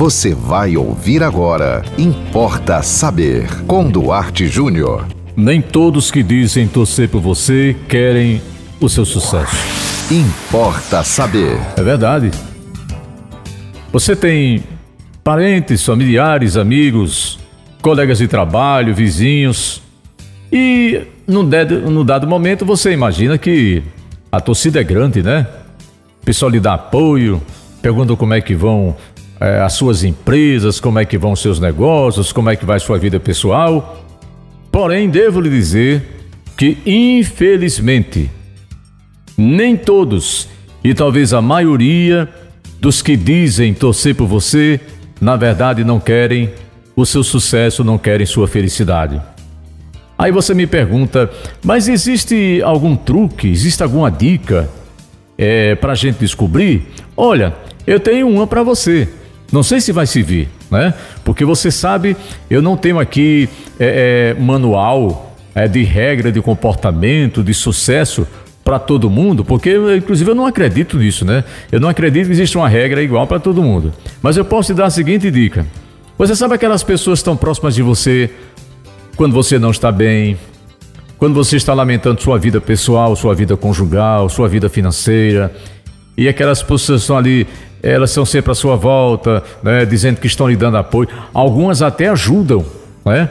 Você vai ouvir agora. Importa saber. Com Duarte Júnior. Nem todos que dizem torcer por você querem o seu sucesso. Importa saber. É verdade. Você tem parentes, familiares, amigos, colegas de trabalho, vizinhos. E num dado, num dado momento você imagina que a torcida é grande, né? O pessoal lhe dá apoio, pergunta como é que vão é, as suas empresas, como é que vão seus negócios, como é que vai sua vida pessoal. Porém, devo lhe dizer que, infelizmente, nem todos, e talvez a maioria dos que dizem torcer por você, na verdade não querem o seu sucesso, não querem sua felicidade. Aí você me pergunta, mas existe algum truque, existe alguma dica é, para a gente descobrir? Olha, eu tenho uma para você. Não sei se vai servir, né? Porque você sabe, eu não tenho aqui é, é, manual é, de regra de comportamento, de sucesso para todo mundo, porque inclusive eu não acredito nisso, né? Eu não acredito que exista uma regra igual para todo mundo. Mas eu posso te dar a seguinte dica: você sabe aquelas pessoas que estão próximas de você quando você não está bem, quando você está lamentando sua vida pessoal, sua vida conjugal, sua vida financeira, e aquelas pessoas estão ali elas são sempre à sua volta, né, dizendo que estão lhe dando apoio. Algumas até ajudam, né?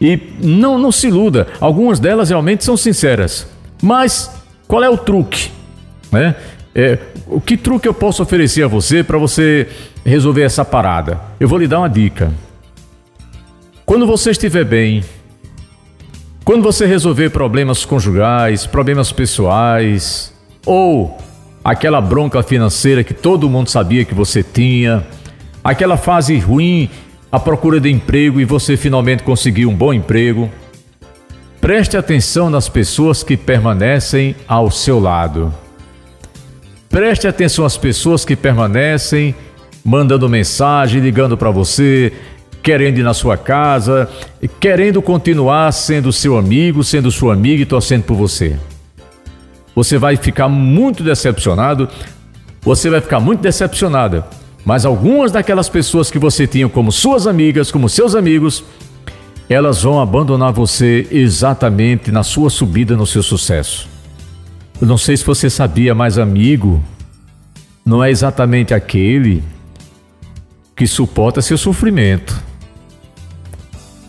E não, não se iluda, algumas delas realmente são sinceras. Mas qual é o truque? Né? É, o que truque eu posso oferecer a você para você resolver essa parada? Eu vou lhe dar uma dica. Quando você estiver bem, quando você resolver problemas conjugais, problemas pessoais, ou aquela bronca financeira que todo mundo sabia que você tinha, aquela fase ruim, a procura de emprego e você finalmente conseguiu um bom emprego. Preste atenção nas pessoas que permanecem ao seu lado. Preste atenção às pessoas que permanecem mandando mensagem, ligando para você, querendo ir na sua casa, querendo continuar sendo seu amigo, sendo sua amiga e torcendo por você você vai ficar muito decepcionado, você vai ficar muito decepcionada. Mas algumas daquelas pessoas que você tinha como suas amigas, como seus amigos, elas vão abandonar você exatamente na sua subida no seu sucesso. Eu não sei se você sabia, mas amigo não é exatamente aquele que suporta seu sofrimento.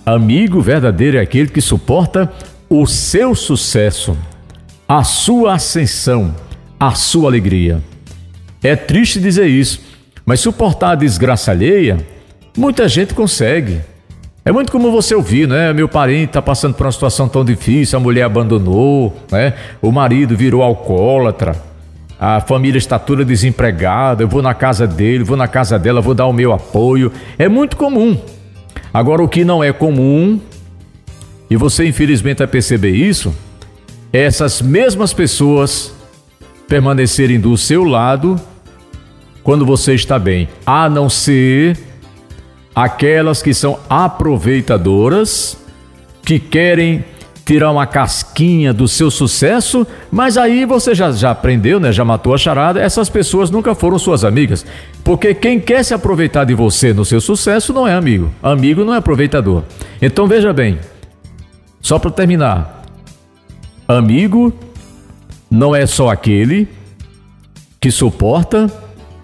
Amigo verdadeiro é aquele que suporta o seu sucesso a sua ascensão, a sua alegria. É triste dizer isso, mas suportar a desgraça alheia, muita gente consegue. É muito como você ouvir, né? Meu parente está passando por uma situação tão difícil, a mulher abandonou, né? O marido virou alcoólatra, a família está toda desempregada, eu vou na casa dele, vou na casa dela, vou dar o meu apoio. É muito comum. Agora, o que não é comum, e você infelizmente vai perceber isso, essas mesmas pessoas permanecerem do seu lado quando você está bem, a não ser aquelas que são aproveitadoras, que querem tirar uma casquinha do seu sucesso, mas aí você já, já aprendeu, né? Já matou a charada. Essas pessoas nunca foram suas amigas. Porque quem quer se aproveitar de você no seu sucesso não é amigo. Amigo não é aproveitador. Então veja bem, só para terminar, Amigo não é só aquele que suporta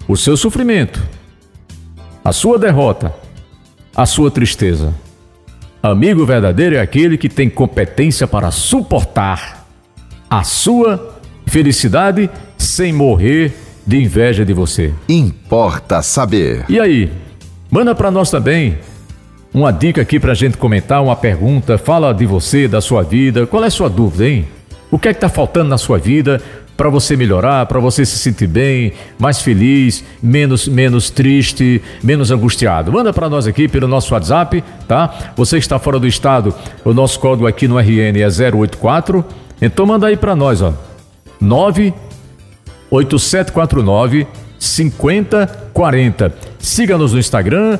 o seu sofrimento, a sua derrota, a sua tristeza. Amigo verdadeiro é aquele que tem competência para suportar a sua felicidade sem morrer de inveja de você. Importa saber. E aí? Manda para nós também uma dica aqui para a gente comentar, uma pergunta. Fala de você, da sua vida. Qual é a sua dúvida, hein? O que é que está faltando na sua vida para você melhorar, para você se sentir bem, mais feliz, menos, menos triste, menos angustiado? Manda para nós aqui pelo nosso WhatsApp, tá? Você que está fora do estado, o nosso código aqui no RN é 084. Então manda aí para nós, ó. 98749 5040. Siga-nos no Instagram